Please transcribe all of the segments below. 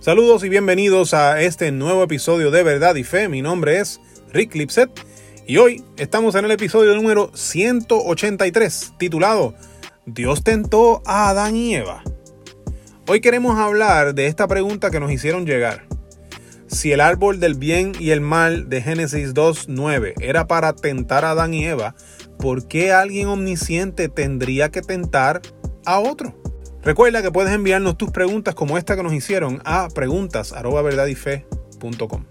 Saludos y bienvenidos a este nuevo episodio de Verdad y Fe. Mi nombre es Rick Lipset y hoy estamos en el episodio número 183 titulado Dios tentó a Adán y Eva. Hoy queremos hablar de esta pregunta que nos hicieron llegar. Si el árbol del bien y el mal de Génesis 2.9 era para tentar a Adán y Eva, ¿por qué alguien omnisciente tendría que tentar a otro? Recuerda que puedes enviarnos tus preguntas como esta que nos hicieron a preguntas@verdadyfe.com.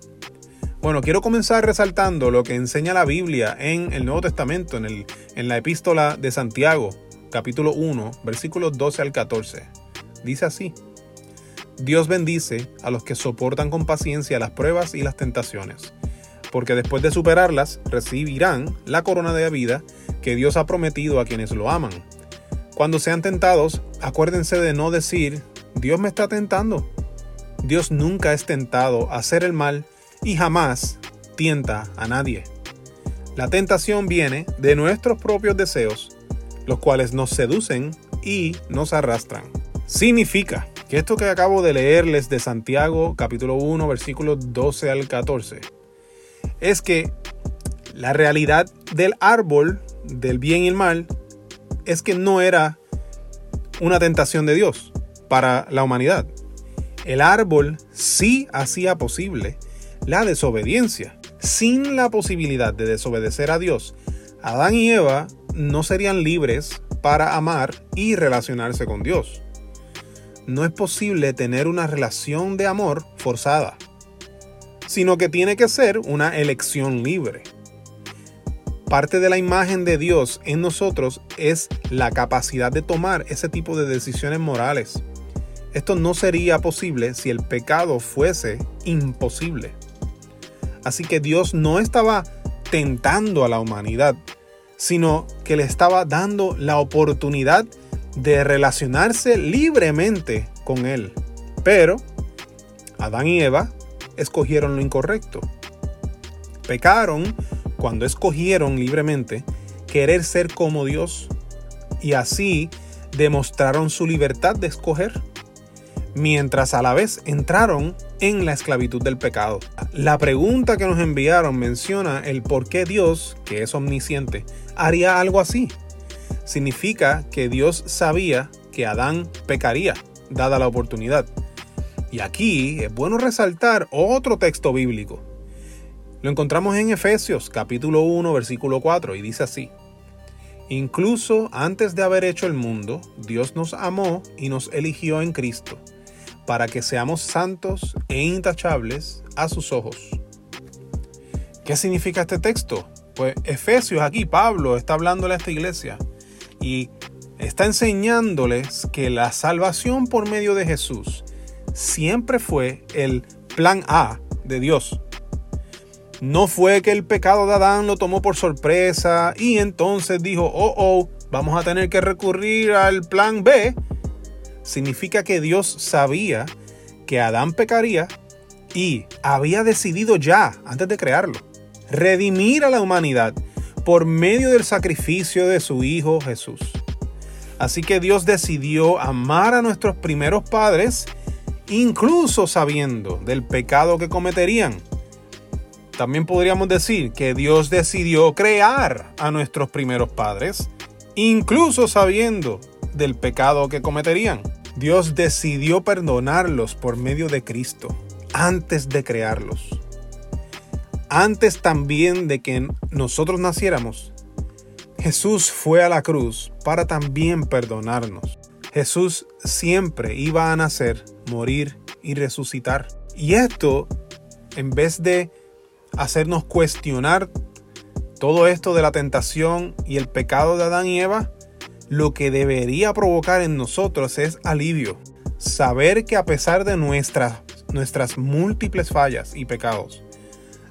Bueno, quiero comenzar resaltando lo que enseña la Biblia en el Nuevo Testamento, en, el, en la epístola de Santiago, capítulo 1, versículos 12 al 14. Dice así, Dios bendice a los que soportan con paciencia las pruebas y las tentaciones, porque después de superarlas recibirán la corona de vida que Dios ha prometido a quienes lo aman. Cuando sean tentados, acuérdense de no decir, Dios me está tentando. Dios nunca es tentado a hacer el mal y jamás tienta a nadie. La tentación viene de nuestros propios deseos, los cuales nos seducen y nos arrastran. Significa que esto que acabo de leerles de Santiago capítulo 1 versículos 12 al 14 es que la realidad del árbol del bien y el mal es que no era una tentación de Dios para la humanidad. El árbol sí hacía posible la desobediencia. Sin la posibilidad de desobedecer a Dios, Adán y Eva no serían libres para amar y relacionarse con Dios. No es posible tener una relación de amor forzada, sino que tiene que ser una elección libre. Parte de la imagen de Dios en nosotros es la capacidad de tomar ese tipo de decisiones morales. Esto no sería posible si el pecado fuese imposible. Así que Dios no estaba tentando a la humanidad, sino que le estaba dando la oportunidad de relacionarse libremente con Él. Pero Adán y Eva escogieron lo incorrecto. Pecaron cuando escogieron libremente querer ser como Dios y así demostraron su libertad de escoger, mientras a la vez entraron en la esclavitud del pecado. La pregunta que nos enviaron menciona el por qué Dios, que es omnisciente, haría algo así. Significa que Dios sabía que Adán pecaría, dada la oportunidad. Y aquí es bueno resaltar otro texto bíblico, lo encontramos en Efesios capítulo 1 versículo 4 y dice así. Incluso antes de haber hecho el mundo, Dios nos amó y nos eligió en Cristo, para que seamos santos e intachables a sus ojos. ¿Qué significa este texto? Pues Efesios aquí, Pablo está hablándole a esta iglesia y está enseñándoles que la salvación por medio de Jesús siempre fue el plan A de Dios no fue que el pecado de Adán lo tomó por sorpresa y entonces dijo, oh, oh, vamos a tener que recurrir al plan B. Significa que Dios sabía que Adán pecaría y había decidido ya, antes de crearlo, redimir a la humanidad por medio del sacrificio de su Hijo Jesús. Así que Dios decidió amar a nuestros primeros padres, incluso sabiendo del pecado que cometerían también podríamos decir que Dios decidió crear a nuestros primeros padres, incluso sabiendo del pecado que cometerían. Dios decidió perdonarlos por medio de Cristo antes de crearlos. Antes también de que nosotros naciéramos, Jesús fue a la cruz para también perdonarnos. Jesús siempre iba a nacer, morir y resucitar. Y esto, en vez de hacernos cuestionar todo esto de la tentación y el pecado de Adán y Eva, lo que debería provocar en nosotros es alivio. Saber que a pesar de nuestras, nuestras múltiples fallas y pecados,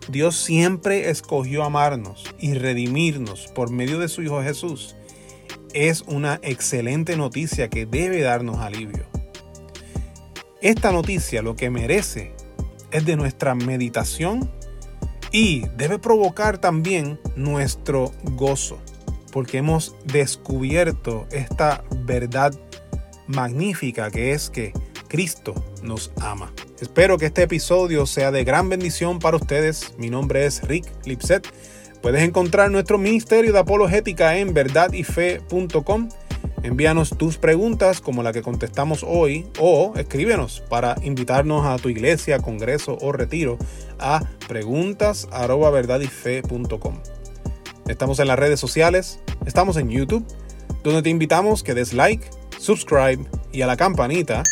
Dios siempre escogió amarnos y redimirnos por medio de su Hijo Jesús es una excelente noticia que debe darnos alivio. Esta noticia lo que merece es de nuestra meditación y debe provocar también nuestro gozo, porque hemos descubierto esta verdad magnífica que es que Cristo nos ama. Espero que este episodio sea de gran bendición para ustedes. Mi nombre es Rick Lipset. Puedes encontrar nuestro ministerio de apologética en verdadyfe.com. Envíanos tus preguntas como la que contestamos hoy o escríbenos para invitarnos a tu iglesia, congreso o retiro a preguntas@verdadyfe.com. Estamos en las redes sociales, estamos en YouTube, donde te invitamos que des like, subscribe y a la campanita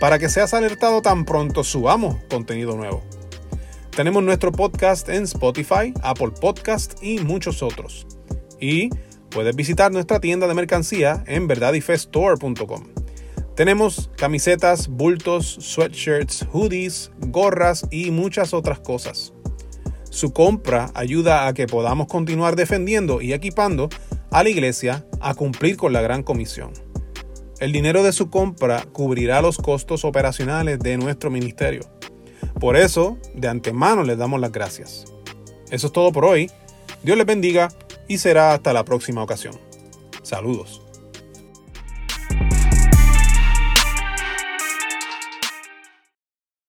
para que seas alertado tan pronto subamos contenido nuevo. Tenemos nuestro podcast en Spotify, Apple Podcast y muchos otros. Y puedes visitar nuestra tienda de mercancía en verdadyfestore.com. Tenemos camisetas, bultos, sweatshirts, hoodies, gorras y muchas otras cosas. Su compra ayuda a que podamos continuar defendiendo y equipando a la iglesia a cumplir con la gran comisión. El dinero de su compra cubrirá los costos operacionales de nuestro ministerio. Por eso, de antemano les damos las gracias. Eso es todo por hoy. Dios les bendiga y será hasta la próxima ocasión. Saludos.